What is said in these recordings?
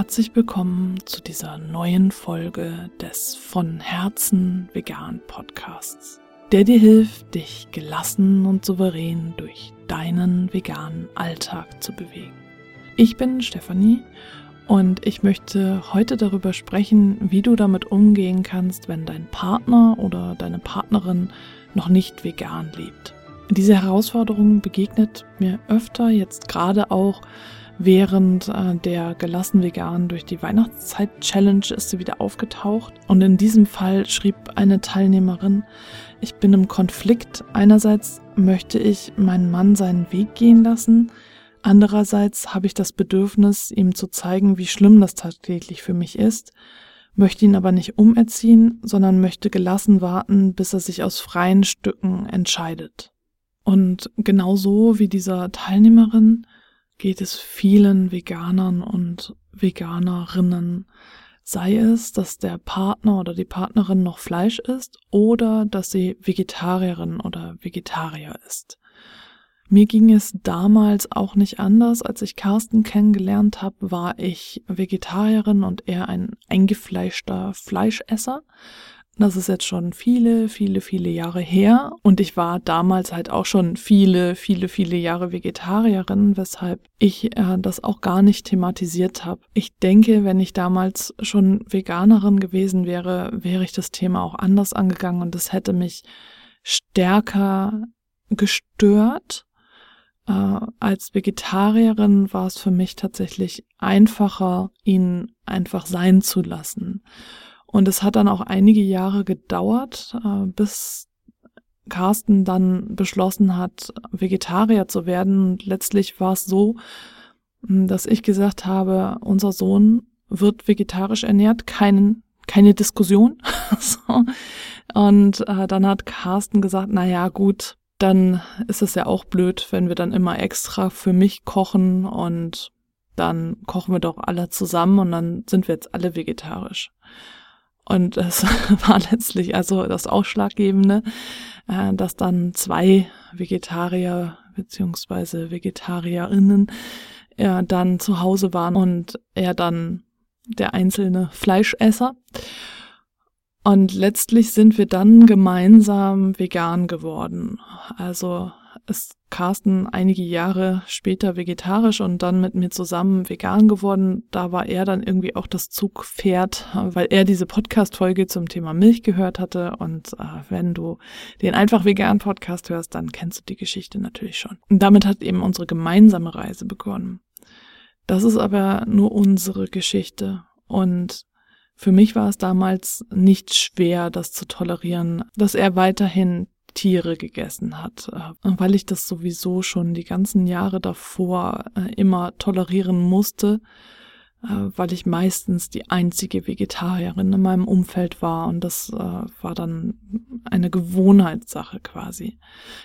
herzlich willkommen zu dieser neuen Folge des von Herzen vegan Podcasts, der dir hilft, dich gelassen und souverän durch deinen veganen Alltag zu bewegen. Ich bin Stefanie und ich möchte heute darüber sprechen, wie du damit umgehen kannst, wenn dein Partner oder deine Partnerin noch nicht vegan lebt. Diese Herausforderung begegnet mir öfter, jetzt gerade auch Während äh, der gelassen vegan durch die Weihnachtszeit Challenge ist sie wieder aufgetaucht. Und in diesem Fall schrieb eine Teilnehmerin, ich bin im Konflikt. Einerseits möchte ich meinen Mann seinen Weg gehen lassen. Andererseits habe ich das Bedürfnis, ihm zu zeigen, wie schlimm das tagtäglich für mich ist, möchte ihn aber nicht umerziehen, sondern möchte gelassen warten, bis er sich aus freien Stücken entscheidet. Und genauso wie dieser Teilnehmerin geht es vielen Veganern und Veganerinnen, sei es, dass der Partner oder die Partnerin noch Fleisch isst oder dass sie Vegetarierin oder Vegetarier ist. Mir ging es damals auch nicht anders. Als ich Carsten kennengelernt habe, war ich Vegetarierin und er ein eingefleischter Fleischesser. Das ist jetzt schon viele, viele, viele Jahre her. Und ich war damals halt auch schon viele, viele, viele Jahre Vegetarierin, weshalb ich äh, das auch gar nicht thematisiert habe. Ich denke, wenn ich damals schon Veganerin gewesen wäre, wäre ich das Thema auch anders angegangen und es hätte mich stärker gestört. Äh, als Vegetarierin war es für mich tatsächlich einfacher, ihn einfach sein zu lassen. Und es hat dann auch einige Jahre gedauert, äh, bis Carsten dann beschlossen hat, Vegetarier zu werden. Und letztlich war es so, hm, dass ich gesagt habe, unser Sohn wird vegetarisch ernährt, keinen, keine Diskussion. Und äh, dann hat Carsten gesagt, na ja, gut, dann ist es ja auch blöd, wenn wir dann immer extra für mich kochen und dann kochen wir doch alle zusammen und dann sind wir jetzt alle vegetarisch. Und es war letztlich also das Ausschlaggebende, äh, dass dann zwei Vegetarier beziehungsweise Vegetarierinnen ja, dann zu Hause waren und er dann der einzelne Fleischesser. Und letztlich sind wir dann gemeinsam vegan geworden. Also ist Carsten einige Jahre später vegetarisch und dann mit mir zusammen vegan geworden. Da war er dann irgendwie auch das Zugpferd, weil er diese Podcast-Folge zum Thema Milch gehört hatte. Und äh, wenn du den einfach vegan Podcast hörst, dann kennst du die Geschichte natürlich schon. Und damit hat eben unsere gemeinsame Reise begonnen. Das ist aber nur unsere Geschichte. Und für mich war es damals nicht schwer, das zu tolerieren, dass er weiterhin Tiere gegessen hat, äh, weil ich das sowieso schon die ganzen Jahre davor äh, immer tolerieren musste, äh, weil ich meistens die einzige Vegetarierin in meinem Umfeld war und das war dann eine Gewohnheitssache quasi.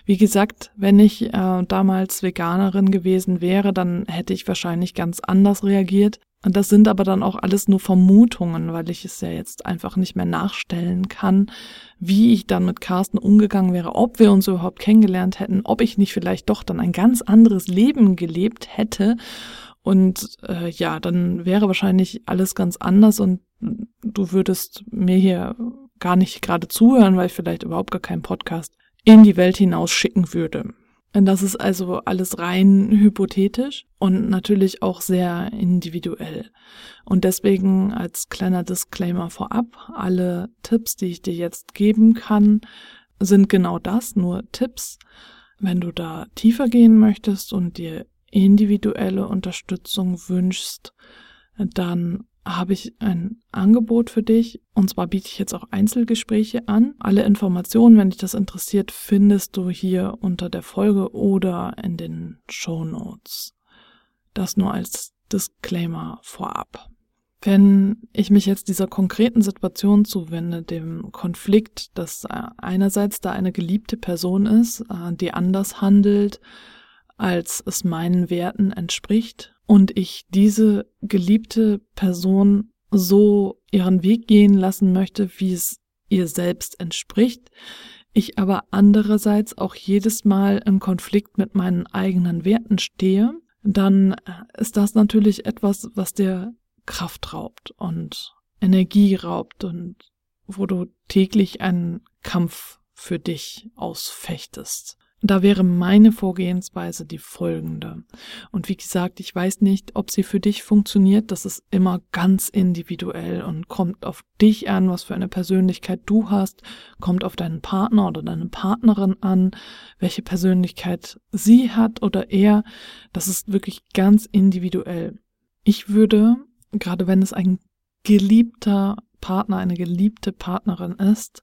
Wie gesagt, wenn ich damals Veganerin gewesen wäre, dann hätte ich wahrscheinlich ganz anders reagiert. Und das sind aber dann auch alles nur Vermutungen, weil ich es ja jetzt einfach nicht mehr nachstellen kann, wie ich dann mit Carsten umgegangen wäre, ob wir uns überhaupt kennengelernt hätten, ob ich nicht vielleicht doch dann ein ganz anderes Leben gelebt hätte. Und äh, ja, dann wäre wahrscheinlich alles ganz anders und du würdest mir hier gar nicht gerade zuhören, weil ich vielleicht überhaupt gar keinen Podcast in die Welt hinaus schicken würde. Das ist also alles rein hypothetisch und natürlich auch sehr individuell. Und deswegen als kleiner Disclaimer vorab, alle Tipps, die ich dir jetzt geben kann, sind genau das, nur Tipps. Wenn du da tiefer gehen möchtest und dir individuelle Unterstützung wünschst, dann habe ich ein Angebot für dich. Und zwar biete ich jetzt auch Einzelgespräche an. Alle Informationen, wenn dich das interessiert, findest du hier unter der Folge oder in den Show Notes. Das nur als Disclaimer vorab. Wenn ich mich jetzt dieser konkreten Situation zuwende, dem Konflikt, dass einerseits da eine geliebte Person ist, äh, die anders handelt, als es meinen Werten entspricht, und ich diese geliebte Person so ihren Weg gehen lassen möchte, wie es ihr selbst entspricht, ich aber andererseits auch jedes Mal im Konflikt mit meinen eigenen Werten stehe, dann ist das natürlich etwas, was der Kraft raubt und Energie raubt und wo du täglich einen Kampf für dich ausfechtest. Da wäre meine Vorgehensweise die folgende. Und wie gesagt, ich weiß nicht, ob sie für dich funktioniert. Das ist immer ganz individuell und kommt auf dich an, was für eine Persönlichkeit du hast, kommt auf deinen Partner oder deine Partnerin an, welche Persönlichkeit sie hat oder er. Das ist wirklich ganz individuell. Ich würde, gerade wenn es ein geliebter Partner, eine geliebte Partnerin ist,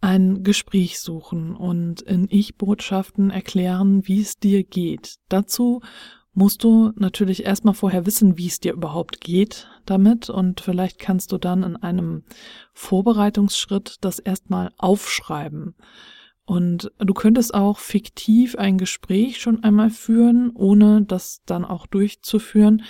ein Gespräch suchen und in Ich-Botschaften erklären, wie es dir geht. Dazu musst du natürlich erstmal vorher wissen, wie es dir überhaupt geht damit und vielleicht kannst du dann in einem Vorbereitungsschritt das erstmal aufschreiben. Und du könntest auch fiktiv ein Gespräch schon einmal führen, ohne das dann auch durchzuführen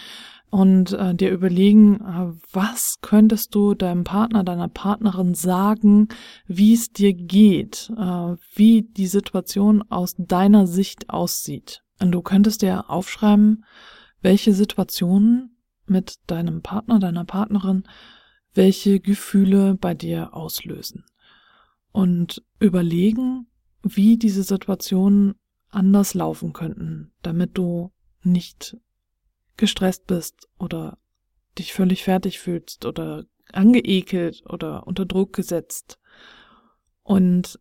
und äh, dir überlegen, äh, was könntest du deinem Partner, deiner Partnerin sagen, wie es dir geht, äh, wie die Situation aus deiner Sicht aussieht. Und du könntest dir aufschreiben, welche Situationen mit deinem Partner, deiner Partnerin, welche Gefühle bei dir auslösen. Und überlegen, wie diese Situationen anders laufen könnten, damit du nicht gestresst bist oder dich völlig fertig fühlst oder angeekelt oder unter Druck gesetzt. Und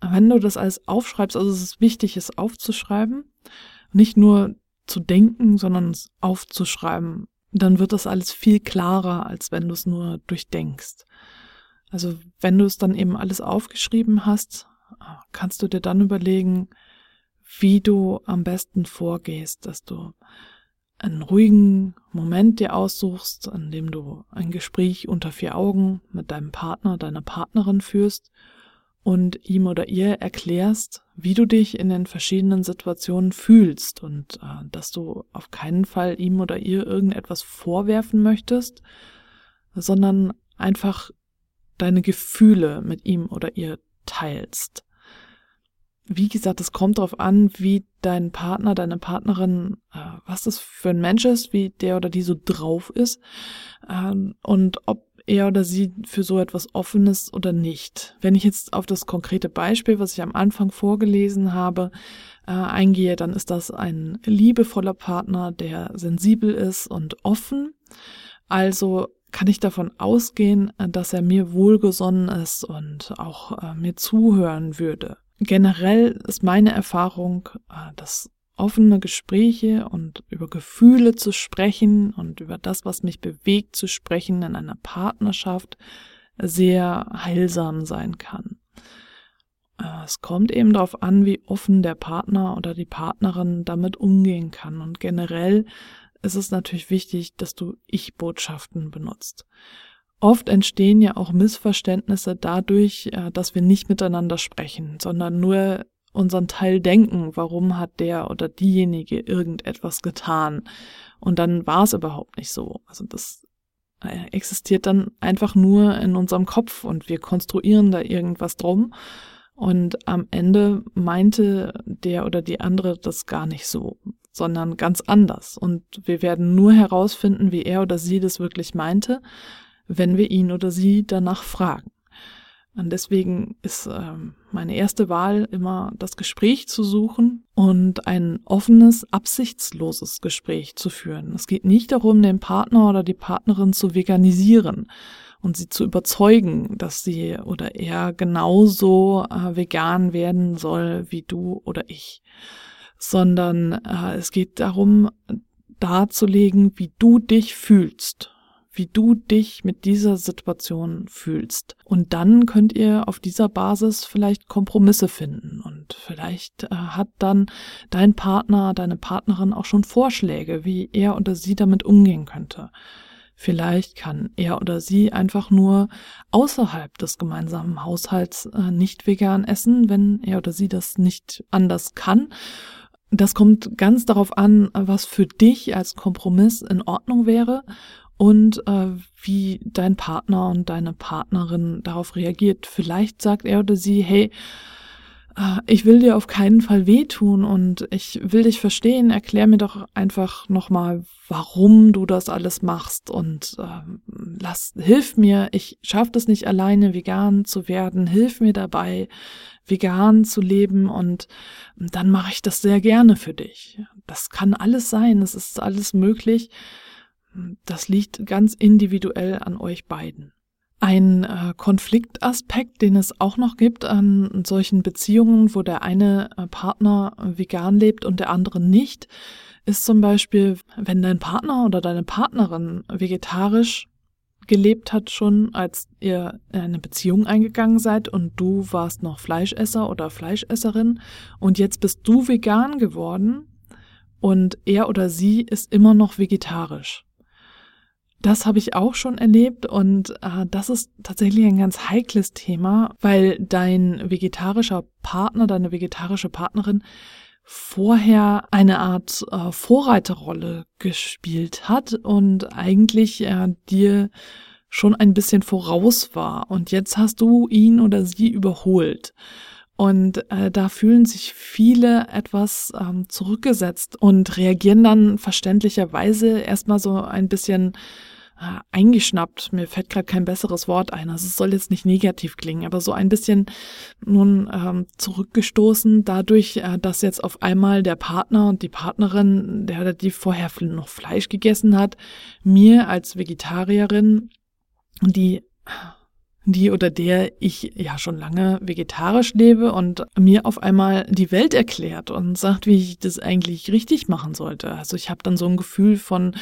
wenn du das alles aufschreibst, also es ist wichtig, es aufzuschreiben, nicht nur zu denken, sondern es aufzuschreiben, dann wird das alles viel klarer, als wenn du es nur durchdenkst. Also wenn du es dann eben alles aufgeschrieben hast, kannst du dir dann überlegen, wie du am besten vorgehst, dass du einen ruhigen Moment dir aussuchst, an dem du ein Gespräch unter vier Augen mit deinem Partner, deiner Partnerin führst und ihm oder ihr erklärst, wie du dich in den verschiedenen Situationen fühlst und äh, dass du auf keinen Fall ihm oder ihr irgendetwas vorwerfen möchtest, sondern einfach deine Gefühle mit ihm oder ihr teilst wie gesagt, es kommt darauf an, wie dein Partner, deine Partnerin, äh, was das für ein Mensch ist, wie der oder die so drauf ist ähm, und ob er oder sie für so etwas offen ist oder nicht. Wenn ich jetzt auf das konkrete Beispiel, was ich am Anfang vorgelesen habe, äh, eingehe, dann ist das ein liebevoller Partner, der sensibel ist und offen. Also kann ich davon ausgehen, dass er mir wohlgesonnen ist und auch äh, mir zuhören würde generell ist meine Erfahrung, äh, dass offene Gespräche und über Gefühle zu sprechen und über das, was mich bewegt, zu sprechen in einer Partnerschaft sehr heilsam sein kann. Äh, es kommt eben darauf an, wie offen der Partner oder die Partnerin damit umgehen kann. Und generell ist es natürlich wichtig, dass du Ich-Botschaften benutzt. Oft entstehen ja auch Missverständnisse dadurch, äh, dass wir nicht miteinander sprechen, sondern nur unseren Teil denken, warum hat der oder diejenige irgendetwas getan. Und dann war es überhaupt nicht so. Also das äh, existiert dann einfach nur in unserem Kopf und wir konstruieren da irgendwas drum. Und am Ende meinte der oder die andere das gar nicht so, sondern ganz anders. Und wir werden nur herausfinden, wie er oder sie das wirklich meinte, wenn wir ihn oder sie danach fragen. Und deswegen ist ähm, meine erste Wahl immer das Gespräch zu suchen und ein offenes, absichtsloses Gespräch zu führen. Es geht nicht darum, den Partner oder die Partnerin zu veganisieren und sie zu überzeugen, dass sie oder er genauso äh, vegan werden soll wie du oder ich, sondern äh, es geht darum, darzulegen, wie du dich fühlst wie du dich mit dieser Situation fühlst. Und dann könnt ihr auf dieser Basis vielleicht Kompromisse finden. Und vielleicht äh, hat dann dein Partner, deine Partnerin auch schon Vorschläge, wie er oder sie damit umgehen könnte. Vielleicht kann er oder sie einfach nur außerhalb des gemeinsamen Haushalts äh, nicht vegan essen, wenn er oder sie das nicht anders kann. Das kommt ganz darauf an, was für dich als Kompromiss in Ordnung wäre und äh, wie dein Partner und deine Partnerin darauf reagiert. Vielleicht sagt er oder sie, hey, äh, ich will dir auf keinen Fall wehtun und ich will dich verstehen. Erklär mir doch einfach nochmal, warum du das alles machst und äh, lass, hilf mir. Ich schaff das nicht alleine, vegan zu werden. Hilf mir dabei, vegan zu leben und dann mache ich das sehr gerne für dich. Das kann alles sein. Es ist alles möglich. Das liegt ganz individuell an euch beiden. Ein äh, Konfliktaspekt, den es auch noch gibt an solchen Beziehungen, wo der eine äh, Partner vegan lebt und der andere nicht, ist zum Beispiel, wenn dein Partner oder deine Partnerin vegetarisch gelebt hat schon, als ihr in eine Beziehung eingegangen seid und du warst noch Fleischesser oder Fleischesserin und jetzt bist du vegan geworden und er oder sie ist immer noch vegetarisch. Das habe ich auch schon erlebt und äh, das ist tatsächlich ein ganz heikles Thema, weil dein vegetarischer Partner, deine vegetarische Partnerin vorher eine Art äh, Vorreiterrolle gespielt hat und eigentlich äh, dir schon ein bisschen voraus war und jetzt hast du ihn oder sie überholt. Und äh, da fühlen sich viele etwas ähm, zurückgesetzt und reagieren dann verständlicherweise erstmal so ein bisschen äh, eingeschnappt. Mir fällt gerade kein besseres Wort ein. Also es soll jetzt nicht negativ klingen, aber so ein bisschen nun ähm, zurückgestoßen dadurch, äh, dass jetzt auf einmal der Partner und die Partnerin, der die vorher noch Fleisch gegessen hat, mir als Vegetarierin die die oder der ich ja schon lange vegetarisch lebe und mir auf einmal die Welt erklärt und sagt, wie ich das eigentlich richtig machen sollte. Also ich habe dann so ein Gefühl von,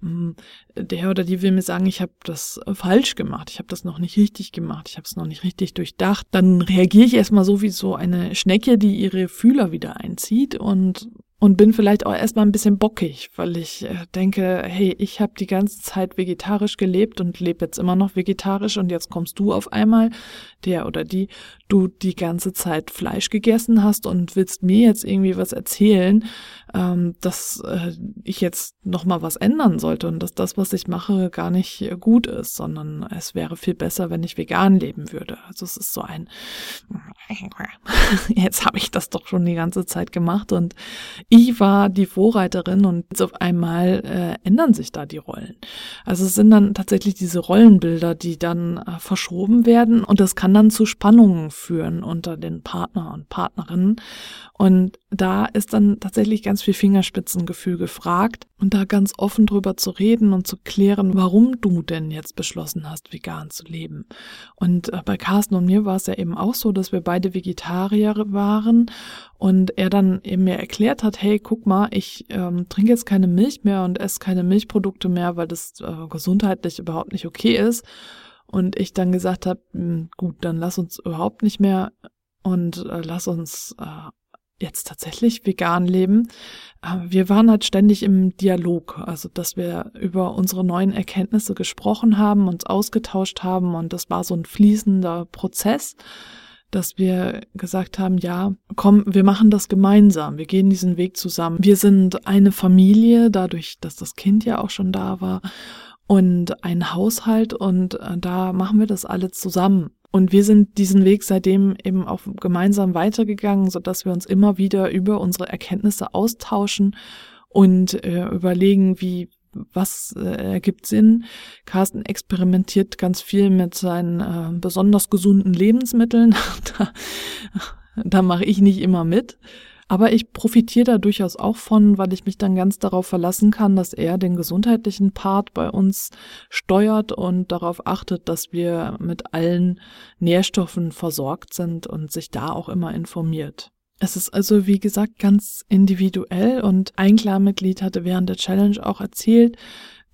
hm, der oder die will mir sagen, ich habe das falsch gemacht, ich habe das noch nicht richtig gemacht, ich habe es noch nicht richtig durchdacht. Dann reagiere ich erstmal so wie so eine Schnecke, die ihre Fühler wieder einzieht und und bin vielleicht auch erstmal ein bisschen bockig, weil ich äh, denke, hey, ich habe die ganze Zeit vegetarisch gelebt und lebe jetzt immer noch vegetarisch und jetzt kommst du auf einmal, der oder die, du die ganze Zeit Fleisch gegessen hast und willst mir jetzt irgendwie was erzählen, ähm, dass äh, ich jetzt noch mal was ändern sollte und dass das, was ich mache, gar nicht äh, gut ist, sondern es wäre viel besser, wenn ich vegan leben würde. Also es ist so ein, jetzt habe ich das doch schon die ganze Zeit gemacht und ich war die Vorreiterin und jetzt auf einmal äh, ändern sich da die Rollen. Also es sind dann tatsächlich diese Rollenbilder, die dann äh, verschoben werden und das kann dann zu Spannungen führen unter den Partner und Partnerinnen. Und da ist dann tatsächlich ganz viel Fingerspitzengefühl gefragt und da ganz offen drüber zu reden und zu klären, warum du denn jetzt beschlossen hast, vegan zu leben. Und äh, bei Carsten und mir war es ja eben auch so, dass wir beide Vegetarier waren und er dann eben mir erklärt hat, hey, guck mal, ich ähm, trinke jetzt keine Milch mehr und esse keine Milchprodukte mehr, weil das äh, gesundheitlich überhaupt nicht okay ist. Und ich dann gesagt habe, hm, gut, dann lass uns überhaupt nicht mehr und äh, lass uns äh, jetzt tatsächlich vegan leben. Äh, wir waren halt ständig im Dialog, also dass wir über unsere neuen Erkenntnisse gesprochen haben, uns ausgetauscht haben und das war so ein fließender Prozess, dass wir gesagt haben, ja, komm, wir machen das gemeinsam, wir gehen diesen Weg zusammen. Wir sind eine Familie, dadurch, dass das Kind ja auch schon da war und ein Haushalt und äh, da machen wir das alle zusammen. Und wir sind diesen Weg seitdem eben auch gemeinsam weitergegangen, so dass wir uns immer wieder über unsere Erkenntnisse austauschen und äh, überlegen, wie was äh, ergibt Sinn. Carsten experimentiert ganz viel mit seinen äh, besonders gesunden Lebensmitteln. da da mache ich nicht immer mit. Aber ich profitiere da durchaus auch von, weil ich mich dann ganz darauf verlassen kann, dass er den gesundheitlichen Part bei uns steuert und darauf achtet, dass wir mit allen Nährstoffen versorgt sind und sich da auch immer informiert. Es ist also, wie gesagt, ganz individuell und ein Klarmitglied hatte während der Challenge auch erzählt,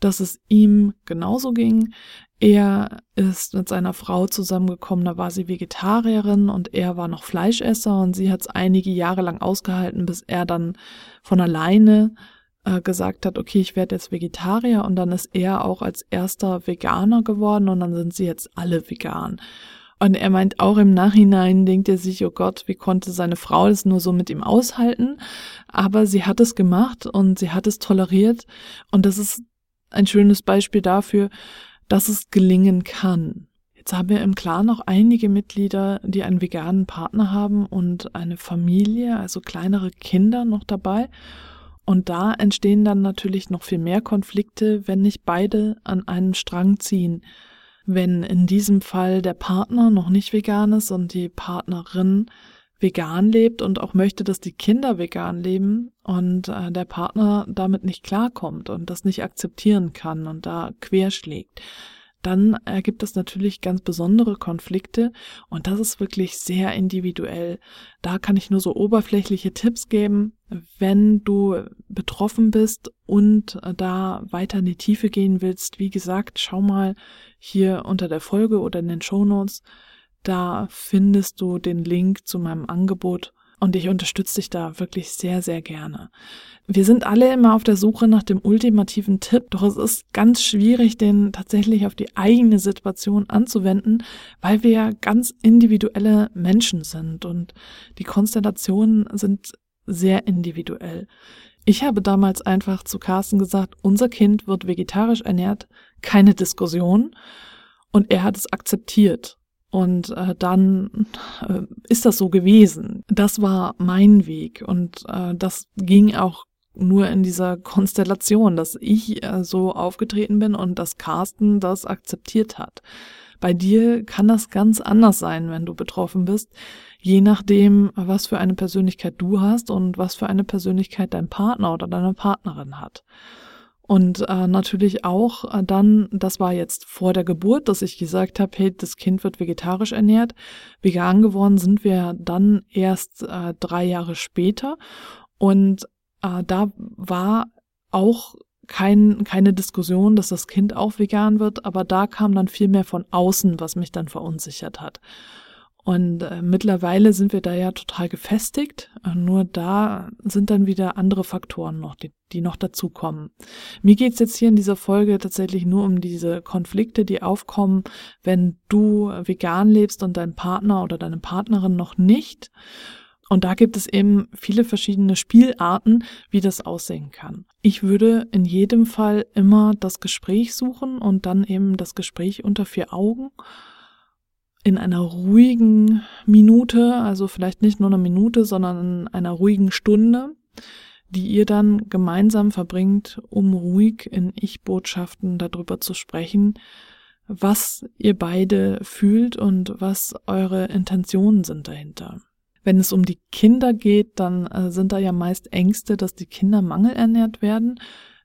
dass es ihm genauso ging. Er ist mit seiner Frau zusammengekommen, da war sie Vegetarierin und er war noch Fleischesser und sie hat es einige Jahre lang ausgehalten, bis er dann von alleine äh, gesagt hat, okay, ich werde jetzt Vegetarier und dann ist er auch als erster Veganer geworden und dann sind sie jetzt alle vegan. Und er meint auch im Nachhinein, denkt er sich, oh Gott, wie konnte seine Frau das nur so mit ihm aushalten? Aber sie hat es gemacht und sie hat es toleriert und das ist ein schönes Beispiel dafür, dass es gelingen kann. Jetzt haben wir im Clan noch einige Mitglieder, die einen veganen Partner haben und eine Familie, also kleinere Kinder noch dabei. Und da entstehen dann natürlich noch viel mehr Konflikte, wenn nicht beide an einem Strang ziehen. Wenn in diesem Fall der Partner noch nicht vegan ist und die Partnerin vegan lebt und auch möchte, dass die Kinder vegan leben und äh, der Partner damit nicht klarkommt und das nicht akzeptieren kann und da querschlägt, dann ergibt es natürlich ganz besondere Konflikte und das ist wirklich sehr individuell. Da kann ich nur so oberflächliche Tipps geben. Wenn du betroffen bist und da weiter in die Tiefe gehen willst, wie gesagt, schau mal hier unter der Folge oder in den Show Notes. Da findest du den Link zu meinem Angebot und ich unterstütze dich da wirklich sehr, sehr gerne. Wir sind alle immer auf der Suche nach dem ultimativen Tipp, doch es ist ganz schwierig, den tatsächlich auf die eigene Situation anzuwenden, weil wir ja ganz individuelle Menschen sind und die Konstellationen sind sehr individuell. Ich habe damals einfach zu Carsten gesagt, unser Kind wird vegetarisch ernährt, keine Diskussion. Und er hat es akzeptiert. Und äh, dann äh, ist das so gewesen. Das war mein Weg und äh, das ging auch nur in dieser Konstellation, dass ich äh, so aufgetreten bin und dass Carsten das akzeptiert hat. Bei dir kann das ganz anders sein, wenn du betroffen bist, je nachdem, was für eine Persönlichkeit du hast und was für eine Persönlichkeit dein Partner oder deine Partnerin hat. Und äh, natürlich auch äh, dann, das war jetzt vor der Geburt, dass ich gesagt habe, hey, das Kind wird vegetarisch ernährt. Vegan geworden sind wir dann erst äh, drei Jahre später. Und äh, da war auch kein, keine Diskussion, dass das Kind auch vegan wird, aber da kam dann viel mehr von außen, was mich dann verunsichert hat. Und äh, mittlerweile sind wir da ja total gefestigt. Äh, nur da sind dann wieder andere Faktoren noch, die, die noch dazukommen. Mir geht's jetzt hier in dieser Folge tatsächlich nur um diese Konflikte, die aufkommen, wenn du vegan lebst und dein Partner oder deine Partnerin noch nicht. Und da gibt es eben viele verschiedene Spielarten, wie das aussehen kann. Ich würde in jedem Fall immer das Gespräch suchen und dann eben das Gespräch unter vier Augen in einer ruhigen Minute, also vielleicht nicht nur eine Minute, sondern in einer ruhigen Stunde, die ihr dann gemeinsam verbringt, um ruhig in Ich-Botschaften darüber zu sprechen, was ihr beide fühlt und was eure Intentionen sind dahinter. Wenn es um die Kinder geht, dann äh, sind da ja meist Ängste, dass die Kinder mangelernährt werden.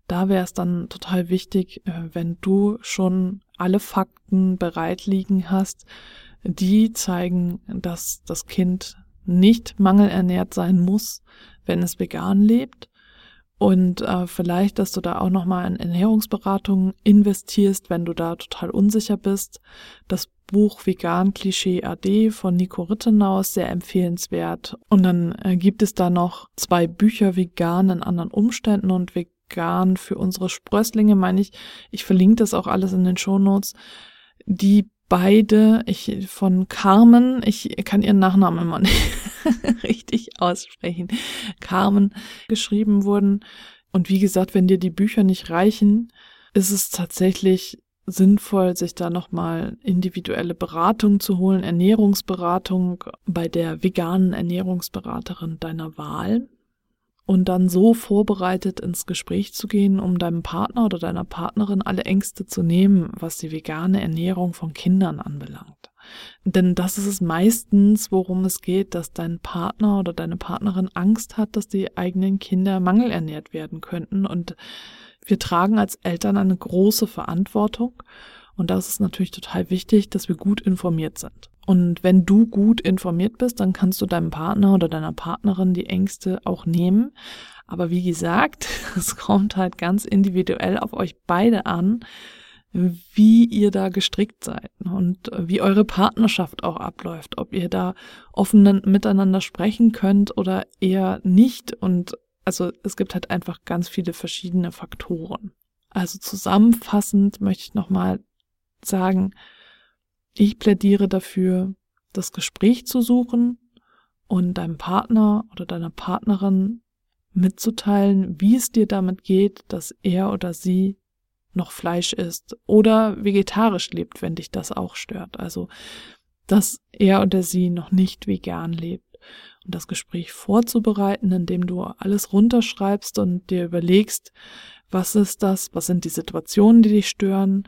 Da wäre es dann total wichtig, äh, wenn du schon alle Fakten bereit liegen hast, die zeigen, dass das Kind nicht mangelernährt sein muss, wenn es vegan lebt. Und äh, vielleicht, dass du da auch nochmal in Ernährungsberatung investierst, wenn du da total unsicher bist. Das Buch Vegan Klischee AD von Nico Rittenau ist sehr empfehlenswert. Und dann äh, gibt es da noch zwei Bücher Vegan in anderen Umständen und Vegan für unsere Sprösslinge, meine ich. Ich verlinke das auch alles in den Shownotes. Die beide, ich von Carmen, ich kann ihren Nachnamen immer nicht richtig aussprechen, Carmen geschrieben wurden. Und wie gesagt, wenn dir die Bücher nicht reichen, ist es tatsächlich sinnvoll, sich da nochmal individuelle Beratung zu holen, Ernährungsberatung bei der veganen Ernährungsberaterin deiner Wahl und dann so vorbereitet ins Gespräch zu gehen, um deinem Partner oder deiner Partnerin alle Ängste zu nehmen, was die vegane Ernährung von Kindern anbelangt. Denn das ist es meistens, worum es geht, dass dein Partner oder deine Partnerin Angst hat, dass die eigenen Kinder mangelernährt werden könnten. Und wir tragen als Eltern eine große Verantwortung. Und das ist natürlich total wichtig, dass wir gut informiert sind. Und wenn du gut informiert bist, dann kannst du deinem Partner oder deiner Partnerin die Ängste auch nehmen. Aber wie gesagt, es kommt halt ganz individuell auf euch beide an, wie ihr da gestrickt seid und wie eure Partnerschaft auch abläuft, ob ihr da offen miteinander sprechen könnt oder eher nicht. Und also es gibt halt einfach ganz viele verschiedene Faktoren. Also zusammenfassend möchte ich nochmal sagen, ich plädiere dafür, das Gespräch zu suchen und deinem Partner oder deiner Partnerin mitzuteilen, wie es dir damit geht, dass er oder sie noch Fleisch isst oder vegetarisch lebt, wenn dich das auch stört. Also, dass er oder sie noch nicht vegan lebt. Und das Gespräch vorzubereiten, indem du alles runterschreibst und dir überlegst, was ist das, was sind die Situationen, die dich stören,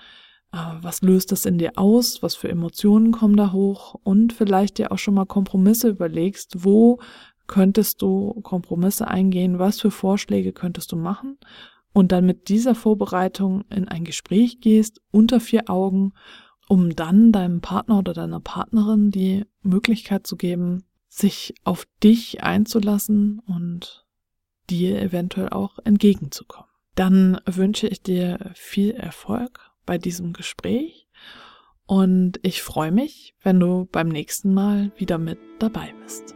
was löst das in dir aus, was für Emotionen kommen da hoch? Und vielleicht dir auch schon mal Kompromisse überlegst, wo könntest du Kompromisse eingehen, was für Vorschläge könntest du machen? Und dann mit dieser Vorbereitung in ein Gespräch gehst unter vier Augen, um dann deinem Partner oder deiner Partnerin die Möglichkeit zu geben, sich auf dich einzulassen und dir eventuell auch entgegenzukommen. Dann wünsche ich dir viel Erfolg bei diesem Gespräch und ich freue mich, wenn du beim nächsten Mal wieder mit dabei bist.